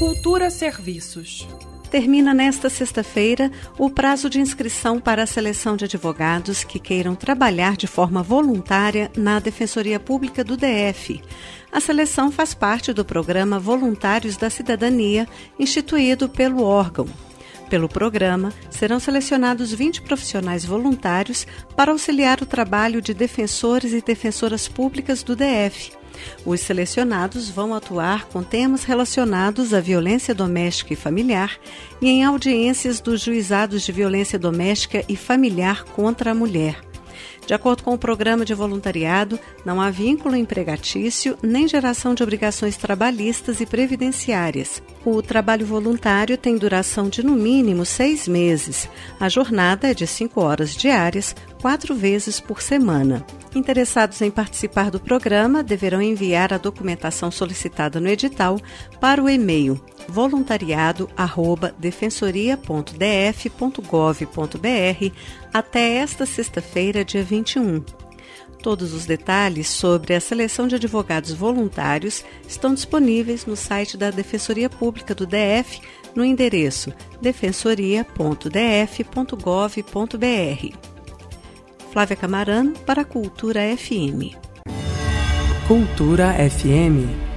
Cultura Serviços. Termina nesta sexta-feira o prazo de inscrição para a seleção de advogados que queiram trabalhar de forma voluntária na Defensoria Pública do DF. A seleção faz parte do programa Voluntários da Cidadania, instituído pelo órgão. Pelo programa, serão selecionados 20 profissionais voluntários para auxiliar o trabalho de defensores e defensoras públicas do DF. Os selecionados vão atuar com temas relacionados à violência doméstica e familiar e em audiências dos juizados de violência doméstica e familiar contra a mulher. De acordo com o programa de voluntariado, não há vínculo empregatício nem geração de obrigações trabalhistas e previdenciárias. O trabalho voluntário tem duração de no mínimo seis meses. A jornada é de cinco horas diárias, quatro vezes por semana. Interessados em participar do programa deverão enviar a documentação solicitada no edital para o e-mail voluntariado@defensoria.df.gov.br até esta sexta-feira, dia 21. Todos os detalhes sobre a seleção de advogados voluntários estão disponíveis no site da Defensoria Pública do DF no endereço defensoria.df.gov.br. Flávia Camarano para a Cultura FM. Cultura FM